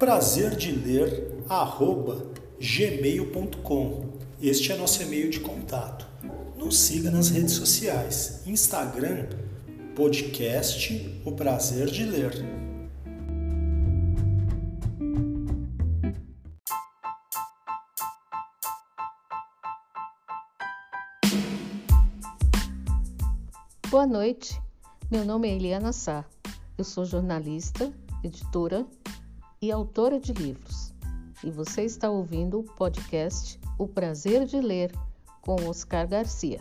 Prazer de ler arroba gmail.com. Este é nosso e-mail de contato. Nos siga nas redes sociais, Instagram, podcast O Prazer de Ler. Boa noite, meu nome é Eliana Sá. Eu sou jornalista, editora e autora de livros. E você está ouvindo o podcast O Prazer de Ler com Oscar Garcia.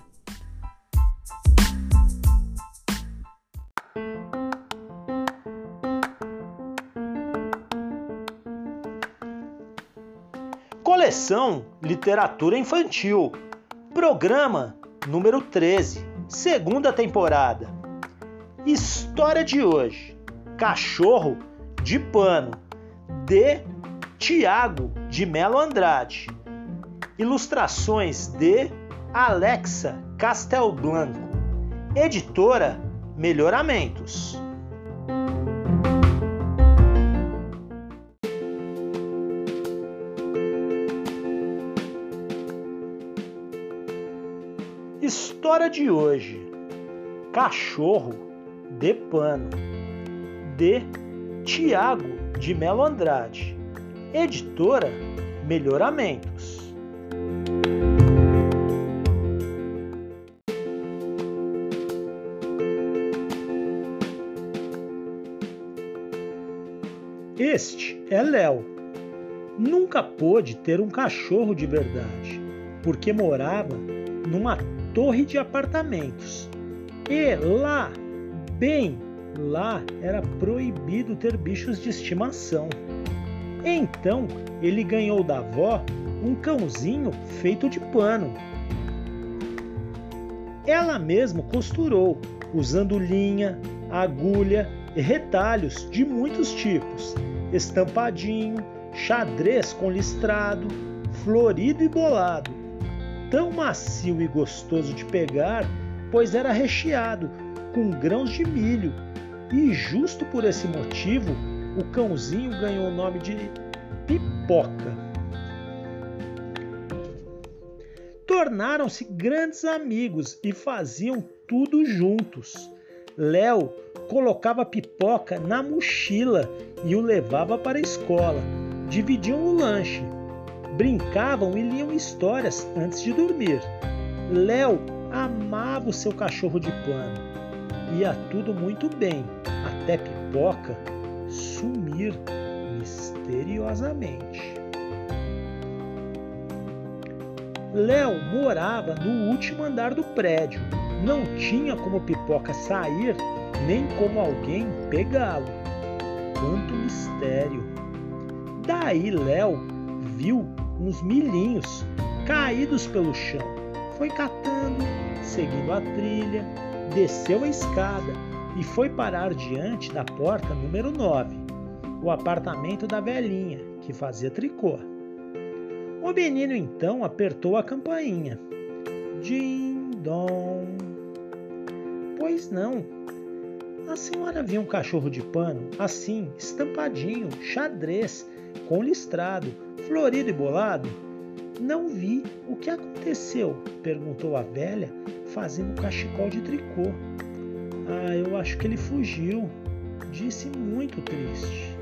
Coleção Literatura Infantil, programa número 13, segunda temporada. História de hoje: Cachorro de Pano de Tiago de Melo Andrade. Ilustrações de Alexa Castelblanco. Editora Melhoramentos. História de hoje: Cachorro de Pano, de Tiago de Melo Andrade. Editora Melhoramentos. Este é Léo. Nunca pôde ter um cachorro de verdade, porque morava numa torre de apartamentos. E lá, bem Lá era proibido ter bichos de estimação. Então ele ganhou da avó um cãozinho feito de pano. Ela mesma costurou, usando linha, agulha e retalhos de muitos tipos: estampadinho, xadrez com listrado, florido e bolado. Tão macio e gostoso de pegar, pois era recheado com grãos de milho e justo por esse motivo, o cãozinho ganhou o nome de Pipoca. Tornaram-se grandes amigos e faziam tudo juntos. Léo colocava Pipoca na mochila e o levava para a escola. Dividiam o lanche, brincavam e liam histórias antes de dormir. Léo amava o seu cachorro de pano ia tudo muito bem, até Pipoca sumir misteriosamente. Léo morava no último andar do prédio. Não tinha como Pipoca sair, nem como alguém pegá-lo. Quanto mistério! Daí Léo viu uns milhinhos caídos pelo chão. Foi catando, seguindo a trilha, desceu a escada e foi parar diante da porta número 9, o apartamento da velhinha, que fazia tricô. O menino então apertou a campainha. Din dom. Pois não. A senhora viu um cachorro de pano, assim, estampadinho, xadrez, com listrado, florido e bolado? Não vi. O que aconteceu? perguntou a velha, fazendo cachecol de tricô. Ah, eu acho que ele fugiu. Disse muito triste.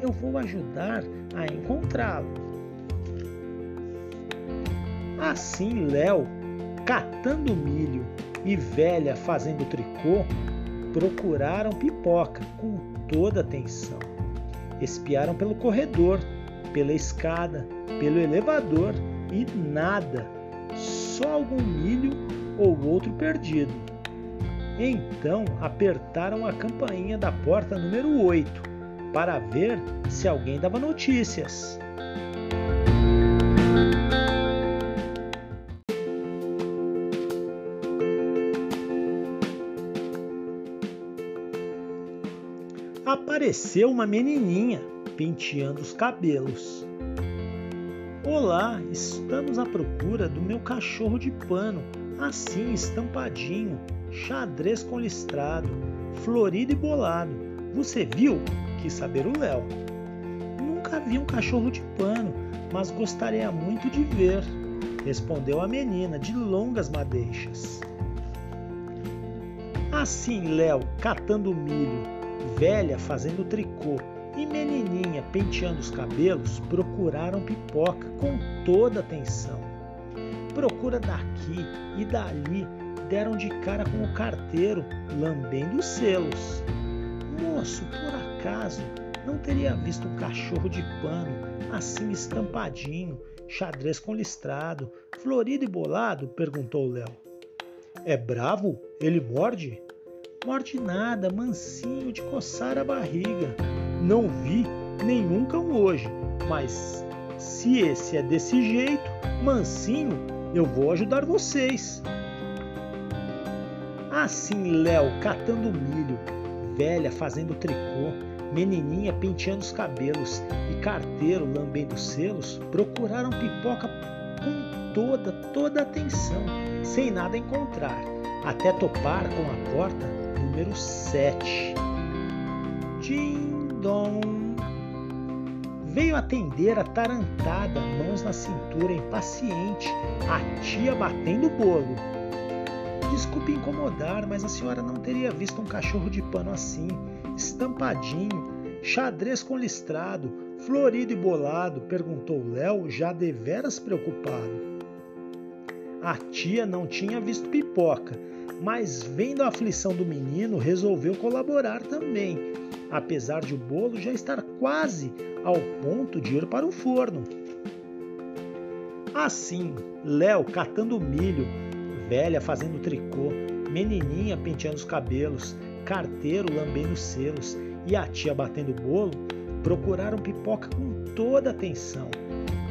Eu vou ajudar a encontrá-lo. Assim, Léo, catando milho e velha fazendo tricô, procuraram pipoca com toda atenção. Espiaram pelo corredor, pela escada, pelo elevador e nada, só algum milho ou outro perdido. Então apertaram a campainha da porta número 8 para ver se alguém dava notícias. Apareceu uma menininha penteando os cabelos. Olá, estamos à procura do meu cachorro de pano, assim estampadinho, xadrez com listrado, florido e bolado. Você viu? Quis saber o Léo. Nunca vi um cachorro de pano, mas gostaria muito de ver, respondeu a menina de longas madeixas. Assim, Léo, catando milho, velha fazendo tricô e menininha penteando os cabelos procuraram pipoca com toda atenção. Procura daqui e dali deram de cara com o carteiro lambendo os selos. Moço, por acaso não teria visto um cachorro de pano assim estampadinho, xadrez com listrado, florido e bolado? perguntou Léo. É bravo? Ele morde? Morde nada, mansinho de coçar a barriga. Não vi nenhum cão hoje, mas se esse é desse jeito, mansinho, eu vou ajudar vocês. Assim, Léo catando milho, velha fazendo tricô, menininha penteando os cabelos e carteiro lambendo selos procuraram pipoca com toda, toda atenção, sem nada encontrar, até topar com a porta número 7. Ding dong! Veio atender a tarantada, mãos na cintura, impaciente, a tia batendo o bolo. Desculpe incomodar, mas a senhora não teria visto um cachorro de pano assim, estampadinho, xadrez com listrado, florido e bolado? perguntou Léo, já deveras preocupado. A tia não tinha visto pipoca, mas vendo a aflição do menino, resolveu colaborar também, apesar de o bolo já estar quase ao ponto de ir para o forno. Assim, Léo catando milho, velha fazendo tricô, menininha penteando os cabelos, carteiro lambendo os selos e a tia batendo bolo, procuraram pipoca com toda atenção.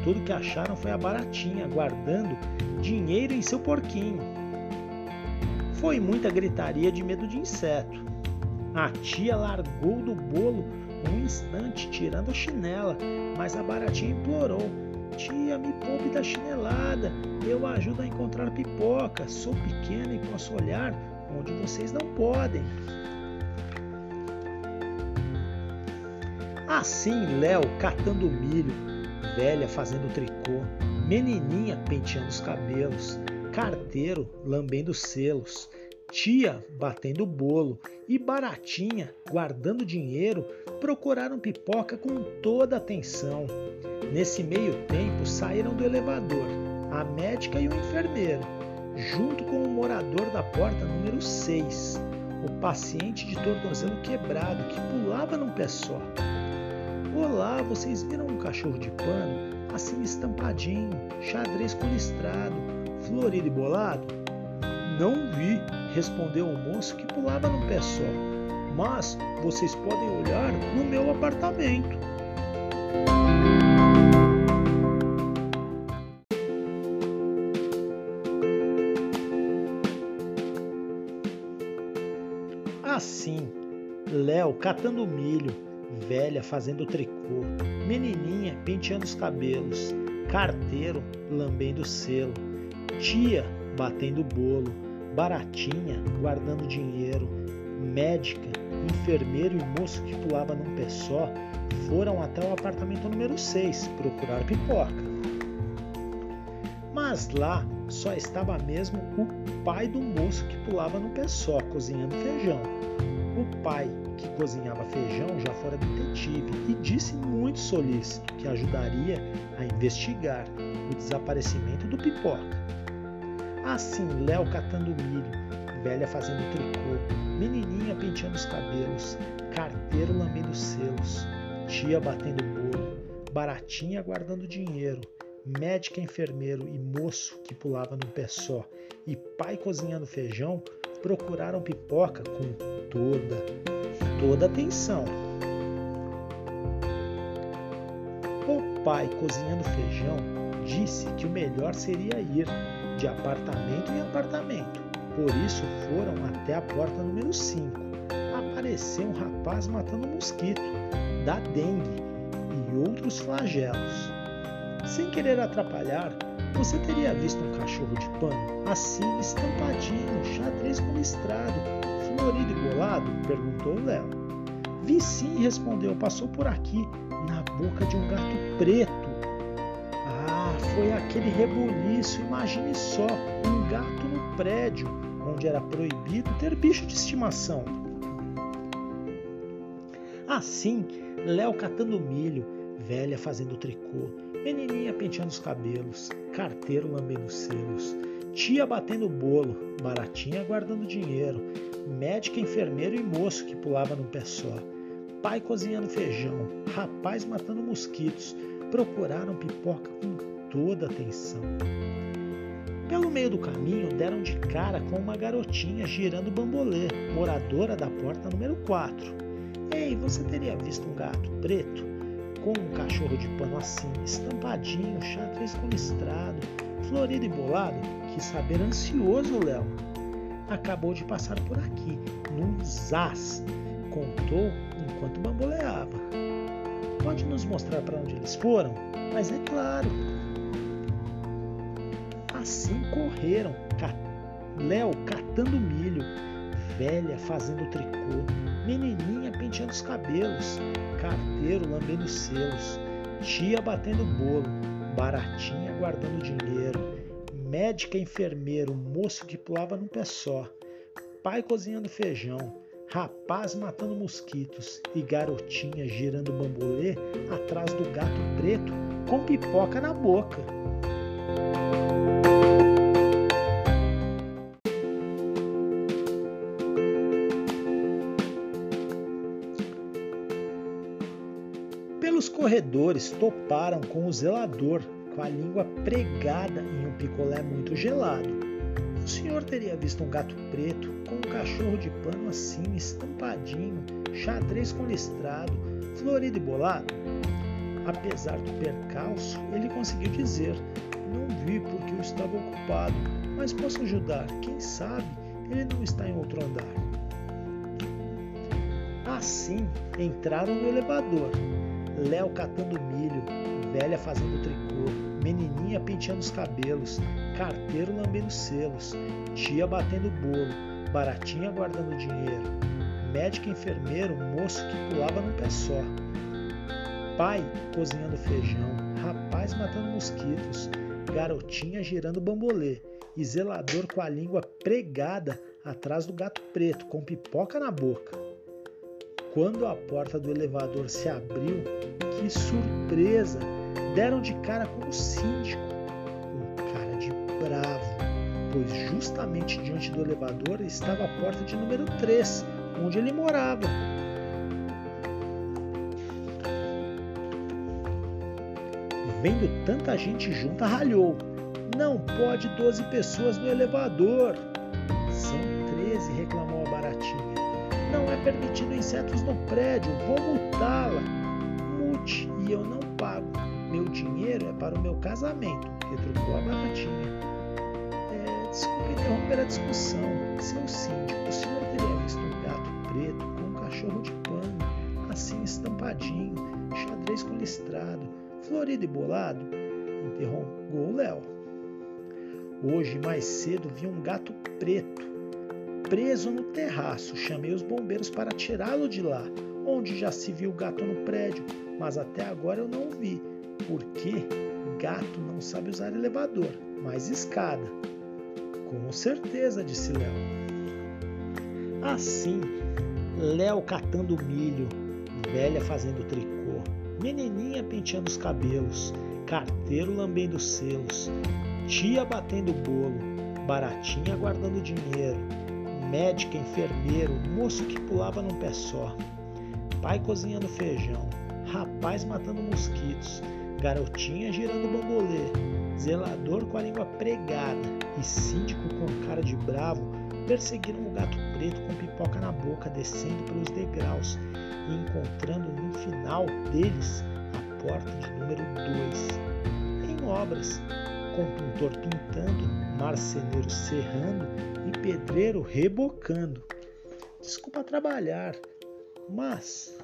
Tudo que acharam foi a baratinha, guardando dinheiro em seu porquinho. Foi muita gritaria de medo de inseto. A tia largou do bolo um instante, tirando a chinela, mas a baratinha implorou: Tia, me poupe da chinelada, eu ajudo a encontrar pipoca. Sou pequena e posso olhar onde vocês não podem. Assim, Léo catando milho, velha fazendo tricô, menininha penteando os cabelos, carteiro lambendo selos, tia batendo bolo e baratinha guardando dinheiro procuraram pipoca com toda atenção. Nesse meio tempo saíram do elevador a médica e o enfermeiro, junto com o morador da porta número 6, o paciente de tornozelo quebrado que pulava num pé só. Olá, vocês viram um cachorro de pano assim estampadinho, xadrez com listrado, florido e bolado? Não vi, respondeu o moço que pulava num pé só. Mas vocês podem olhar no meu apartamento. Assim, Léo catando milho, velha fazendo tricô, menininha penteando os cabelos, carteiro lambendo selo, tia batendo bolo, baratinha guardando dinheiro, médica, enfermeiro e moço que pulava num pé só foram até o apartamento número 6 procurar pipoca. Mas lá só estava mesmo o pai do moço que pulava no pé só, cozinhando feijão. O pai que cozinhava feijão já fora detetive e disse muito solícito que ajudaria a investigar o desaparecimento do pipoca. Assim, Léo catando milho, velha fazendo tricô, menininha penteando os cabelos, carteiro lambendo selos, tia batendo bolo, baratinha guardando dinheiro, médica, enfermeiro e moço que pulava num pé só e pai cozinhando feijão procuraram pipoca com toda, toda atenção. O pai cozinhando feijão disse que o melhor seria ir de apartamento em apartamento. Por isso foram até a porta número 5. Apareceu um rapaz matando mosquito, da dengue e outros flagelos. Sem querer atrapalhar, você teria visto um cachorro de pano, assim, estampadinho, xadrez com listrado, florido e bolado? perguntou Léo. Vi sim, respondeu, passou por aqui, na boca de um gato preto. Foi aquele rebuliço, imagine só, um gato no prédio, onde era proibido ter bicho de estimação. Assim, Léo catando milho, velha fazendo tricô, menininha penteando os cabelos, carteiro lambendo selos, tia batendo bolo, baratinha guardando dinheiro, médica, enfermeiro e moço que pulava num pé só, pai cozinhando feijão, rapaz matando mosquitos, procuraram pipoca com toda atenção. Pelo meio do caminho, deram de cara com uma garotinha girando bambolê, moradora da porta número 4. Ei, você teria visto um gato preto? Com um cachorro de pano assim, estampadinho, xadrez com listrado, florido e bolado? Quis saber ansioso, Léo. Acabou de passar por aqui, num zaz. Contou enquanto bamboleava. Pode nos mostrar para onde eles foram? Mas é claro. Assim correram, Léo catando milho, velha fazendo tricô, menininha penteando os cabelos, carteiro lambendo selos, tia batendo bolo, baratinha guardando dinheiro, médica, enfermeiro, moço que pulava num pé só, pai cozinhando feijão, rapaz matando mosquitos e garotinha girando bambolê atrás do gato preto com pipoca na boca. Corredores toparam com o zelador, com a língua pregada em um picolé muito gelado. O senhor teria visto um gato preto com um cachorro de pano assim, estampadinho, xadrez com listrado, florido e bolado? Apesar do percalço, ele conseguiu dizer: Não vi porque eu estava ocupado, mas posso ajudar. Quem sabe ele não está em outro andar. Assim, entraram no elevador. Léo catando milho, velha fazendo tricô, menininha penteando os cabelos, carteiro lambendo selos, tia batendo bolo, baratinha guardando dinheiro, médico enfermeiro, moço que pulava no pé só, pai cozinhando feijão, rapaz matando mosquitos, garotinha girando bambolê e zelador com a língua pregada atrás do gato preto, com pipoca na boca. Quando a porta do elevador se abriu, que surpresa! Deram de cara com o síndico, com cara de bravo, pois justamente diante do elevador estava a porta de número 3, onde ele morava. Vendo tanta gente junta, ralhou. Não pode 12 pessoas no elevador. Não permitido insetos no prédio, vou multá-la. Mute e eu não pago. Meu dinheiro é para o meu casamento, retrucou a baratinha. É, desculpe interromper a discussão. Seu síndico, o senhor teria visto um gato preto com um cachorro de pano, assim estampadinho, xadrez com listrado, florido e bolado? Interrogou Léo. Hoje, mais cedo, vi um gato preto preso no terraço. Chamei os bombeiros para tirá-lo de lá, onde já se viu o gato no prédio, mas até agora eu não vi. Por quê? Gato não sabe usar elevador, mas escada. Com certeza, disse Léo. Assim, Léo catando milho, velha fazendo tricô, menininha penteando os cabelos, carteiro lambendo selos, tia batendo bolo, baratinha guardando dinheiro, médica, enfermeiro, moço que pulava num pé só, pai cozinhando feijão, rapaz matando mosquitos, garotinha girando bambolê, zelador com a língua pregada e síndico com cara de bravo perseguiram o gato preto com pipoca na boca, descendo pelos degraus e encontrando no final deles a porta de número 2. Em obras, com pintor pintando, marceneiro serrando e pedreiro rebocando. Desculpa trabalhar, mas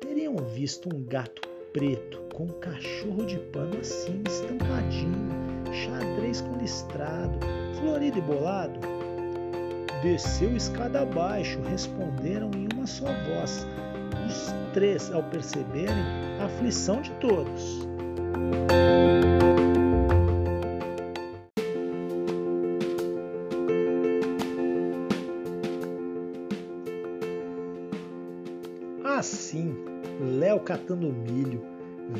teriam visto um gato preto com um cachorro de pano assim, estampadinho, xadrez com listrado, florido e bolado? Desceu escada abaixo, responderam em uma só voz, os três ao perceberem a aflição de todos. Léo catando milho,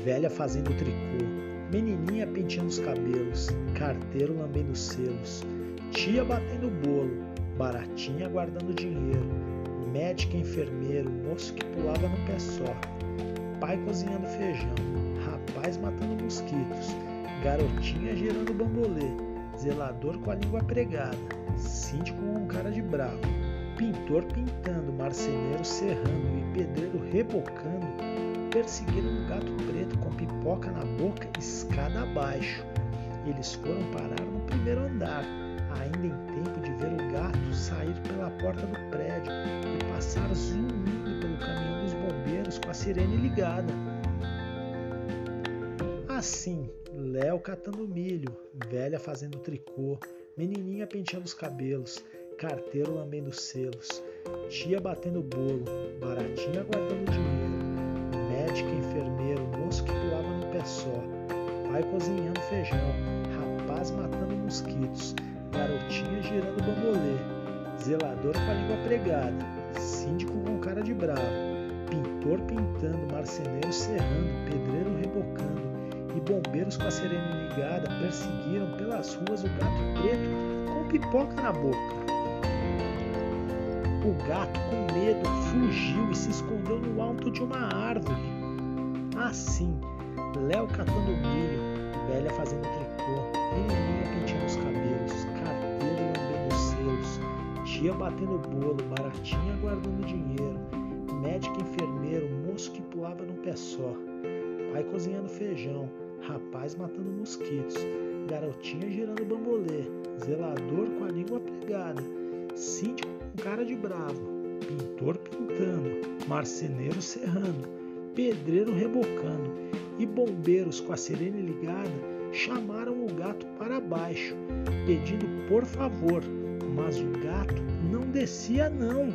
velha fazendo tricô, menininha penteando os cabelos, carteiro lambendo selos, tia batendo bolo, baratinha guardando dinheiro, médica enfermeiro, moço que pulava no pé só, pai cozinhando feijão, rapaz matando mosquitos, garotinha girando bambolê, zelador com a língua pregada, síndico com cara de bravo, pintor pintando, marceneiro serrando e pedreiro rebocando, perseguiram um gato preto com pipoca na boca, escada abaixo. Eles foram parar no primeiro andar, ainda em tempo de ver o gato sair pela porta do prédio e passar zunindo pelo caminhão dos bombeiros com a sirene ligada. Assim, Léo catando milho, velha fazendo tricô, menininha penteando os cabelos, carteiro lambendo selos, tia batendo bolo, baratinha guardando dinheiro, pai cozinhando feijão, rapaz matando mosquitos, garotinha girando bambolê, zelador com a língua pregada, síndico com cara de bravo, pintor pintando, marceneiro serrando, pedreiro rebocando e bombeiros com a sirene ligada perseguiram pelas ruas o gato preto com pipoca na boca. O gato, com medo, fugiu e se escondeu no alto de uma árvore. Assim, Léo catando milho, velha fazendo tricô, menininha penteando os cabelos, carteiro lambendo os selos, tia batendo bolo, baratinha guardando dinheiro, médico enfermeiro, moço que pulava num pé só, pai cozinhando feijão, rapaz matando mosquitos, garotinha girando bambolê, zelador com a língua pregada, síndico com cara de bravo, pintor pintando, marceneiro serrando, pedreiro rebocando e bombeiros com a sirene ligada chamaram o gato para baixo, pedindo por favor, mas o gato não descia não.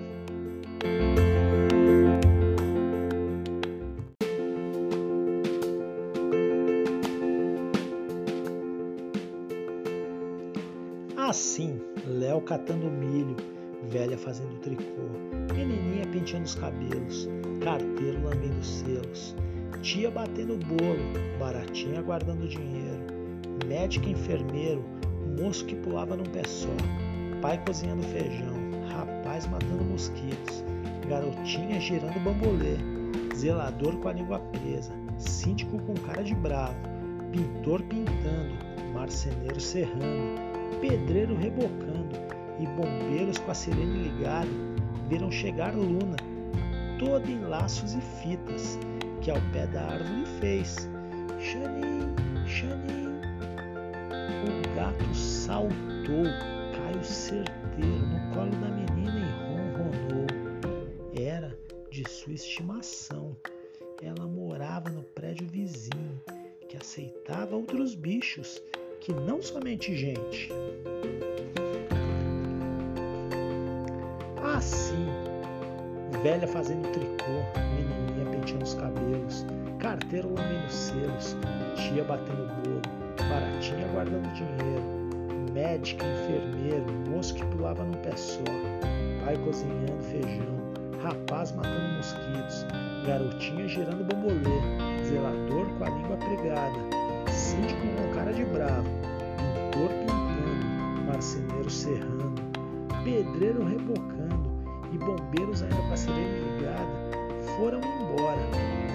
Assim, Léo catando milho, velha fazendo tricô, menininha penteando os cabelos, carteiro lambendo selos, tia batendo bolo, baratinha guardando dinheiro, médica enfermeiro, moço que pulava num pé só, pai cozinhando feijão, rapaz matando mosquitos, garotinha girando bambolê, zelador com a língua presa, síndico com cara de bravo, pintor pintando, marceneiro serrando, pedreiro rebocando e bombeiros com a sirene ligada viram chegar Luna, toda em laços e fitas, que ao pé da árvore fez. Xanim, xanim. O gato saltou, caiu certeiro no colo da menina e ronronou. Era de sua estimação. Ela morava no prédio vizinho, que aceitava outros bichos, que não somente gente. Assim, velha fazendo tricô, menininha penteando os cabelos, carteiro lambendo selos, tia batendo bolo, baratinha guardando dinheiro, médica, enfermeiro, moço que pulava num pé só, pai cozinhando feijão, rapaz matando mosquitos, garotinha girando bambolê, zelador com a língua pregada, síndico com cara de bravo, pintor pintando, marceneiro serrando, pedreiro rebocando e bombeiros ainda com a sirene ligada, foram embora,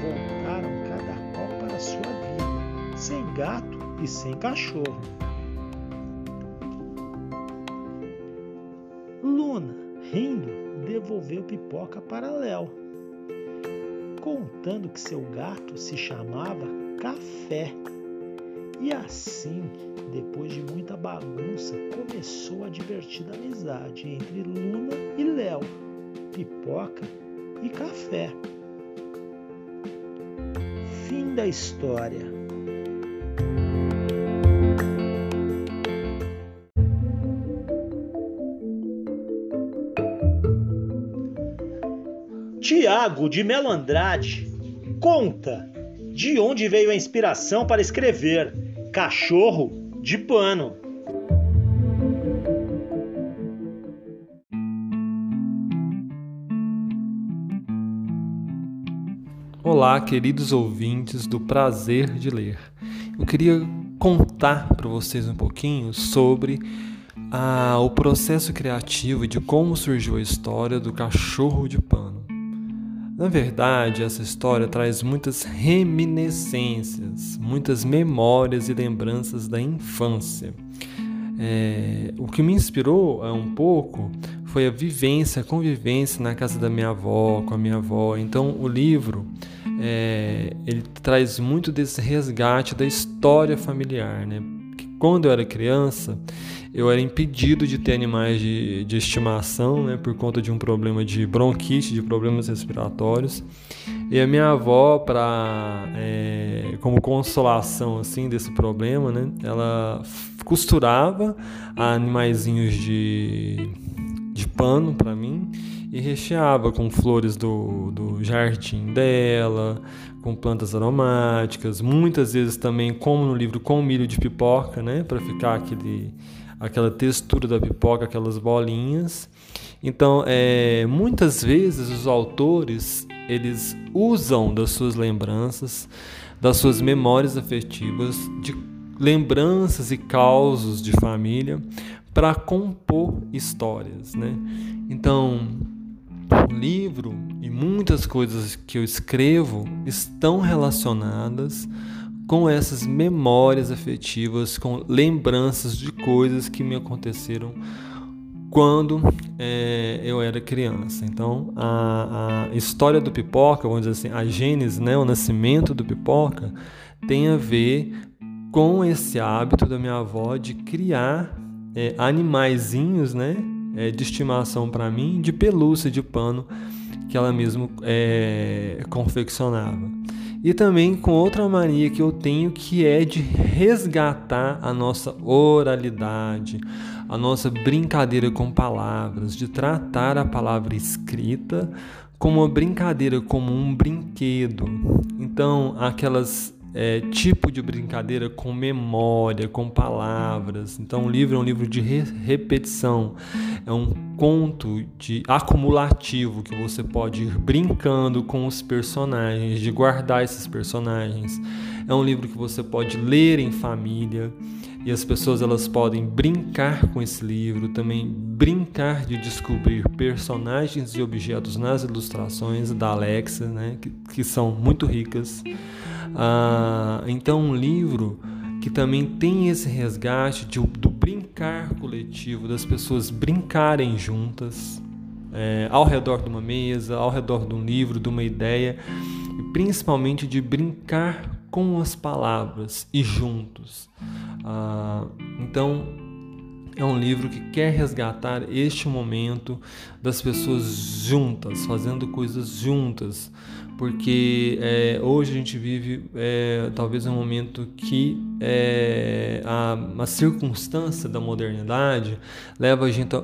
voltaram cada qual para sua vida, sem gato e sem cachorro. Luna, rindo, devolveu pipoca para Léo, contando que seu gato se chamava Café. E assim, depois de muita bagunça, começou a divertida amizade entre Luna e Léo, pipoca e café. Fim da história. Tiago de Melo Andrade conta de onde veio a inspiração para escrever Cachorro de Pano. Olá, queridos ouvintes do Prazer de Ler. Eu queria contar para vocês um pouquinho sobre ah, o processo criativo de como surgiu a história do cachorro de pano. Na verdade, essa história traz muitas reminiscências, muitas memórias e lembranças da infância. É, o que me inspirou é, um pouco foi a vivência, a convivência na casa da minha avó, com a minha avó. Então, o livro é, ele traz muito desse resgate da história familiar, né? Que quando eu era criança, eu era impedido de ter animais de, de estimação, né? Por conta de um problema de bronquite, de problemas respiratórios. E a minha avó, para é, como consolação assim desse problema, né? Ela costurava animaizinhos de, de pano para mim e recheava com flores do, do jardim dela, com plantas aromáticas, muitas vezes também, como no livro, com milho de pipoca, né, para ficar aquele, aquela textura da pipoca, aquelas bolinhas. Então, é, muitas vezes os autores eles usam das suas lembranças, das suas memórias afetivas, de lembranças e causos de família para compor histórias, né? Então, livro e muitas coisas que eu escrevo estão relacionadas com essas memórias afetivas, com lembranças de coisas que me aconteceram quando é, eu era criança. Então, a, a, história do pipoca, vamos dizer assim, a gênese, né, o nascimento do pipoca, tem a ver com esse hábito da minha avó de criar é, animaizinhos, né, é, de estimação para mim, de pelúcia, de pano que ela mesma é, confeccionava. E também com outra mania que eu tenho que é de resgatar a nossa oralidade, a nossa brincadeira com palavras, de tratar a palavra escrita como uma brincadeira, como um brinquedo. Então, aquelas é, tipo de brincadeira com memória, com palavras. Então, o livro é um livro de re repetição, é um conto de acumulativo que você pode ir brincando com os personagens, de guardar esses personagens. É um livro que você pode ler em família e as pessoas elas podem brincar com esse livro, também brincar de descobrir personagens e objetos nas ilustrações da Alexa, né, que, que são muito ricas. Ah, então, um livro que também tem esse resgate de, do brincar coletivo, das pessoas brincarem juntas, é, ao redor de uma mesa, ao redor de um livro, de uma ideia, e principalmente de brincar com as palavras e juntos. Ah, então, é um livro que quer resgatar este momento das pessoas juntas, fazendo coisas juntas, porque é, hoje a gente vive é, talvez um momento que é, a, a, circunstância da modernidade leva a gente,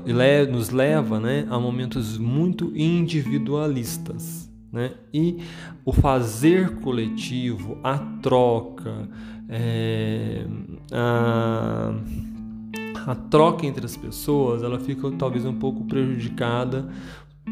nos leva né, a momentos muito individualistas. Né? E o fazer coletivo, a troca, é, a, a troca entre as pessoas, ela fica talvez um pouco prejudicada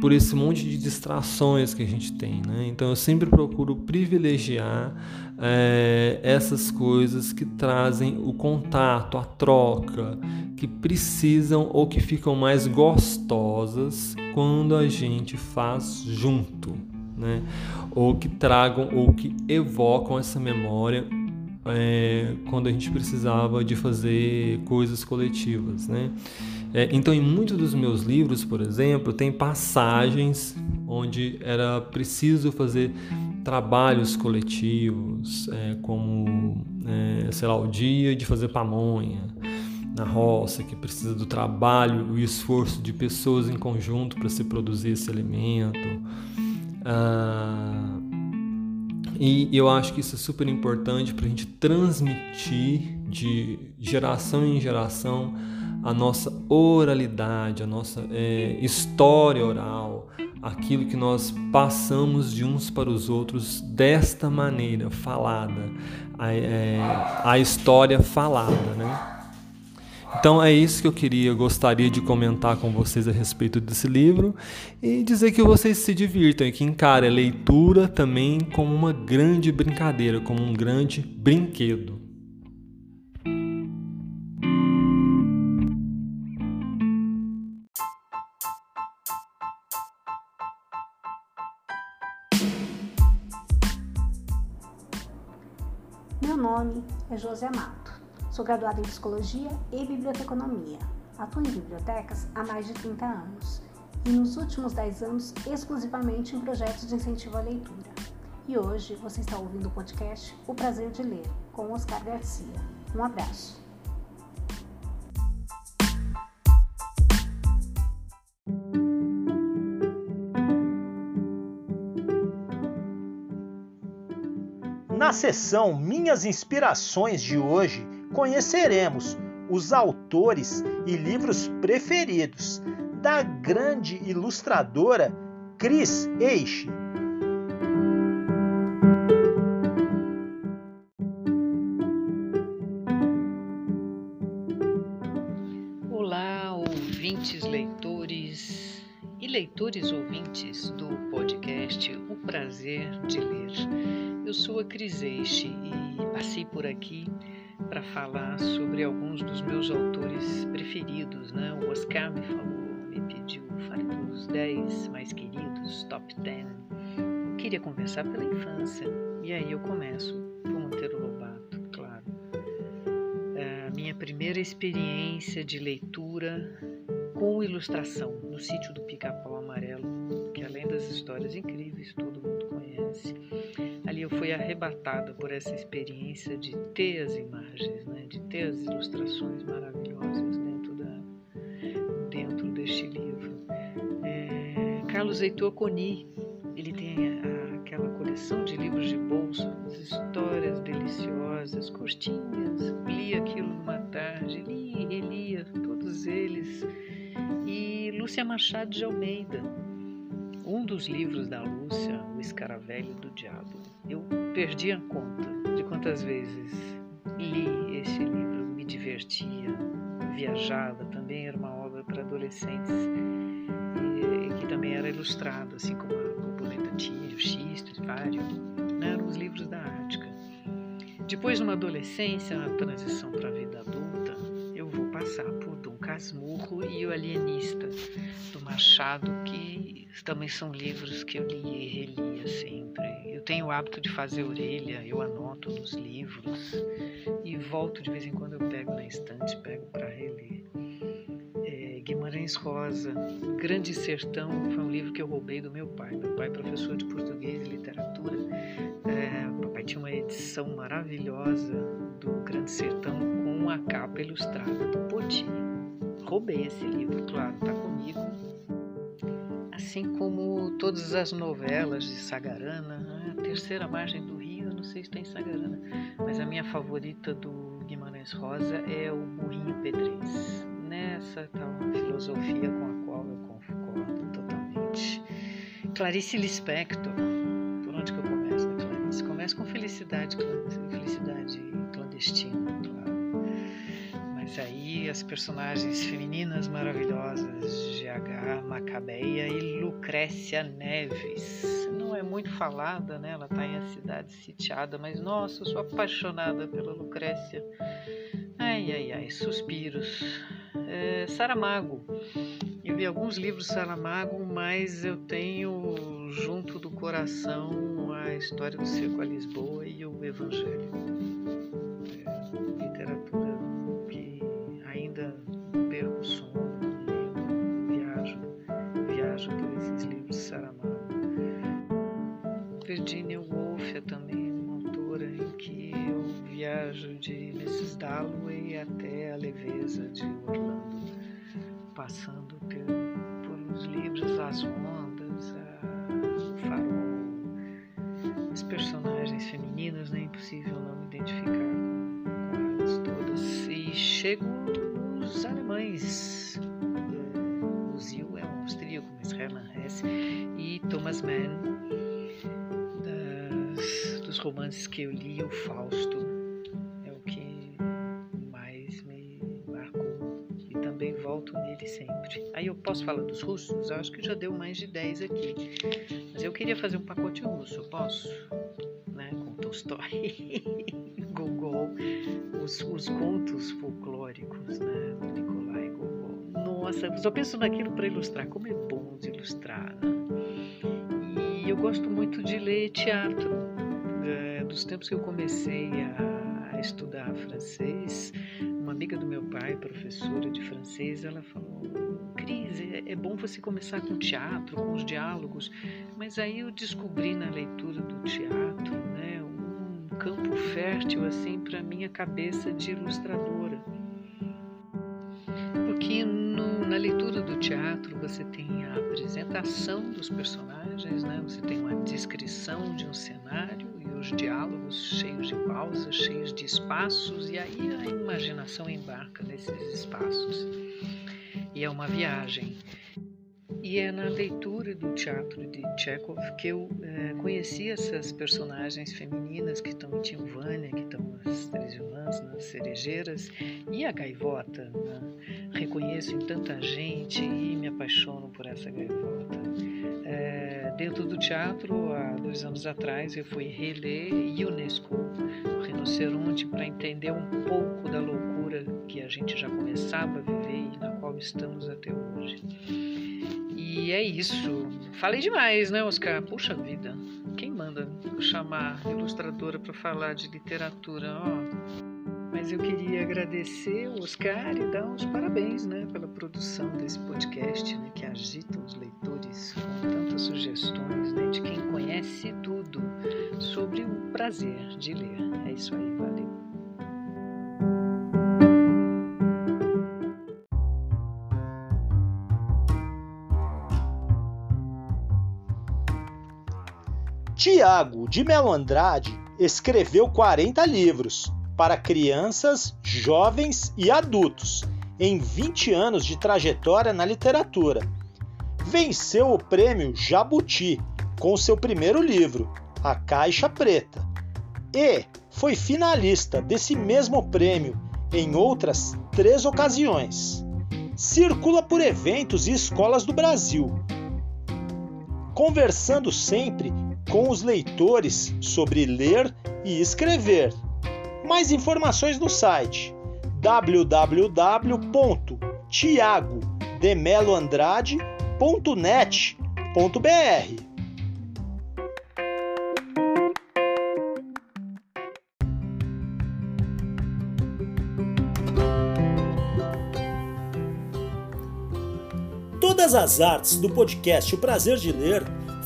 por esse monte de distrações que a gente tem. Né? Então eu sempre procuro privilegiar é, essas coisas que trazem o contato, a troca, que precisam ou que ficam mais gostosas quando a gente faz junto. Né? Ou que tragam ou que evocam essa memória é, quando a gente precisava de fazer coisas coletivas. Né? É, então, em muitos dos meus livros, por exemplo, tem passagens onde era preciso fazer trabalhos coletivos, é, como, é, sei lá, o dia de fazer pamonha na roça, que precisa do trabalho e esforço de pessoas em conjunto para se produzir esse alimento. Ah, e eu acho que isso é super importante para a gente transmitir de geração em geração a nossa oralidade, a nossa é, história oral, aquilo que nós passamos de uns para os outros desta maneira, falada, a, é, a história falada, né? Então é isso que eu queria, gostaria de comentar com vocês a respeito desse livro e dizer que vocês se divirtam e que encarem a leitura também como uma grande brincadeira, como um grande brinquedo. Meu nome é José Mato. Sou graduada em Psicologia e Biblioteconomia. Atuo em bibliotecas há mais de 30 anos e nos últimos 10 anos exclusivamente em projetos de incentivo à leitura. E hoje você está ouvindo o podcast O Prazer de Ler, com Oscar Garcia. Um abraço. Na sessão Minhas Inspirações de hoje, conheceremos os autores e livros preferidos da grande ilustradora Cris Eixe. Olá, ouvintes, leitores e leitores ouvintes do podcast O Prazer de Ler. Eu sou a Cris Eixe e passei por aqui para falar sobre alguns dos meus autores preferidos. Né? O Oscar me falou, me pediu, fale dos 10 mais queridos, top 10. Eu queria conversar pela infância. E aí eu começo por Monteiro Lobato, claro. É a minha primeira experiência de leitura com ilustração no sítio do Pica-Pau Amarelo, que além das histórias incríveis, todo mundo conhece fui arrebatada por essa experiência de ter as imagens, né? de ter as ilustrações maravilhosas dentro, da, dentro deste livro. É, Carlos Heitor Coni, ele tem a, aquela coleção de livros de bolsa, as histórias deliciosas, curtinhas, li aquilo numa tarde, li e relia todos eles. E Lúcia Machado de Almeida, um dos livros da Lúcia, Escaravelho do Diabo. Eu perdi a conta de quantas vezes li este livro, me divertia, viajava, também era uma obra para adolescentes e, que também era ilustrado, assim como a Borboleta Tírio, Xisto, Vário, né? eram os livros da Ártica. Depois, numa adolescência, na transição para a vida adulta, passar por Dom Casmurro e O Alienista, do Machado, que também são livros que eu li e relia sempre. Eu tenho o hábito de fazer orelha, eu anoto nos livros e volto de vez em quando eu pego na estante, pego para reler. É, Guimarães Rosa, Grande Sertão, foi um livro que eu roubei do meu pai. Meu pai é professor de português e literatura. É, papai tinha uma edição maravilhosa do Grande Sertão com a capa ilustrada do Poti. Roubei esse livro, claro, está comigo assim como todas as novelas de Sagarana, né? a terceira margem do Rio, não sei se tem Sagarana, mas a minha favorita do Guimarães Rosa é o Burrinho Pedrez. Nessa tá uma filosofia com a qual eu concordo totalmente. Clarice Lispector. As personagens femininas maravilhosas, GH, Macabeia e Lucrécia Neves. Não é muito falada, né? Ela está em a cidade sitiada, mas nossa, eu sou apaixonada pela Lucrécia. Ai, ai, ai, suspiros. É, Saramago. Eu li alguns livros Saramago, mas eu tenho junto do coração a história do circo a Lisboa e o Evangelho. Que eu viajo de Mrs. Dalloway até a leveza de Orlando, passando por, os livros As Ondas, a, o Farol, as personagens femininas, né? Impossível não me identificar com, elas todas. E chego nos alemães. O Zil é um austríaco, mas Hermann Hesse e Thomas Mann. Romances que eu li, o Fausto é o que mais me marcou e também volto nele sempre. Aí eu posso falar dos russos? Eu acho que já deu mais de 10 aqui. Mas eu queria fazer um pacote russo, posso? Né? Com Tolstói, Gogol, os, os contos folclóricos né? do Nikolai Gogol. Nossa, eu só penso naquilo para ilustrar. Como é bom de ilustrar, né? E eu gosto muito de ler teatro. Dos tempos que eu comecei a, a estudar francês, uma amiga do meu pai, professora de francês, ela falou: Cris, é, é bom você começar com teatro, com os diálogos. Mas aí eu descobri na leitura do teatro né, um campo fértil assim para minha cabeça de ilustradora. Porque no, na leitura do teatro você tem a apresentação dos personagens, né? você tem uma descrição de um cenário e os diálogos cheios de pausas, cheios de espaços, e aí a imaginação embarca nesses espaços. E é uma viagem. E é na leitura do teatro de Chekhov que eu é, conheci essas personagens femininas que estão em Tilvânia, que estão nas Três Irmãs, nas Cerejeiras, e a gaivota. Né? Reconheço em tanta gente e me apaixono por essa gaivota. É, dentro do teatro, há dois anos atrás, eu fui reler Unesco, o Rinoceronte, para entender um pouco da loucura que a gente já começava a viver e na qual estamos até hoje. E é isso. Falei demais, né, Oscar? Puxa vida. Quem manda chamar ilustradora para falar de literatura? Mas eu queria agradecer o Oscar e dar uns parabéns né, pela produção desse podcast né, que agita os leitores com tantas sugestões né, de quem conhece tudo sobre o prazer de ler. É isso aí, valeu. Tiago de Melo Andrade escreveu 40 livros para crianças, jovens e adultos em 20 anos de trajetória na literatura. Venceu o prêmio Jabuti com seu primeiro livro, A Caixa Preta, e foi finalista desse mesmo prêmio em outras três ocasiões. Circula por eventos e escolas do Brasil, conversando sempre com os leitores sobre ler e escrever. Mais informações no site www.tiagodemeloandrade.net.br. Todas as artes do podcast O Prazer de Ler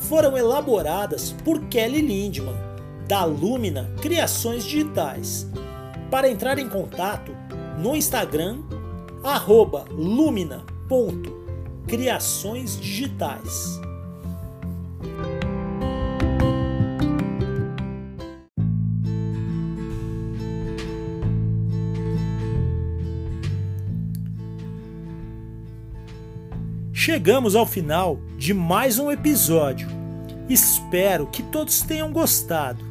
foram elaboradas por Kelly Lindman, da Lumina Criações Digitais. Para entrar em contato, no Instagram, arroba lumina.criações digitais. Chegamos ao final de mais um episódio Espero que todos tenham gostado.